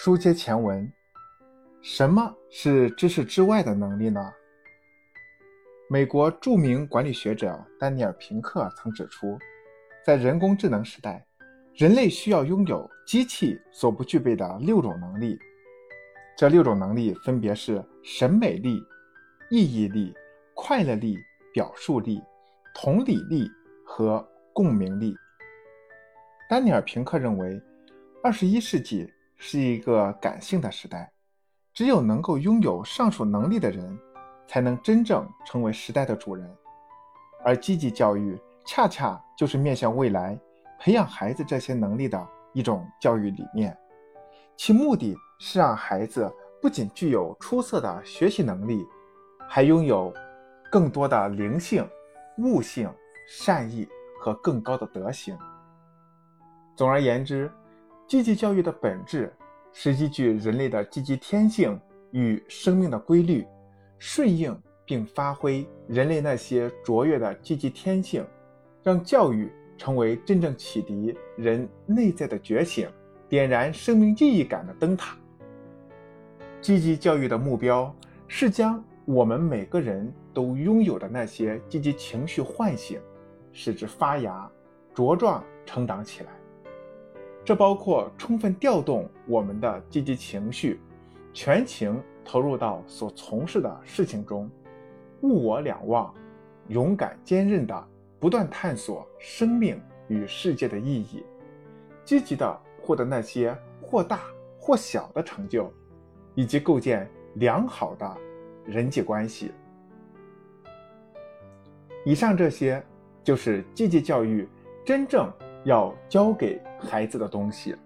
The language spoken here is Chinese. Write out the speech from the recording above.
书接前文，什么是知识之外的能力呢？美国著名管理学者丹尼尔·平克曾指出，在人工智能时代，人类需要拥有机器所不具备的六种能力。这六种能力分别是审美力、意义力、快乐力、表述力、同理力和共鸣力。丹尼尔·平克认为，二十一世纪。是一个感性的时代，只有能够拥有上述能力的人，才能真正成为时代的主人。而积极教育恰恰就是面向未来，培养孩子这些能力的一种教育理念。其目的是让孩子不仅具有出色的学习能力，还拥有更多的灵性、悟性、善意和更高的德行。总而言之。积极教育的本质是依据人类的积极天性与生命的规律，顺应并发挥人类那些卓越的积极天性，让教育成为真正启迪人内在的觉醒、点燃生命意义感的灯塔。积极教育的目标是将我们每个人都拥有的那些积极情绪唤醒，使之发芽、茁壮、成长起来。这包括充分调动我们的积极情绪，全情投入到所从事的事情中，物我两忘，勇敢坚韧的不断探索生命与世界的意义，积极的获得那些或大或小的成就，以及构建良好的人际关系。以上这些就是积极教育真正。要教给孩子的东西。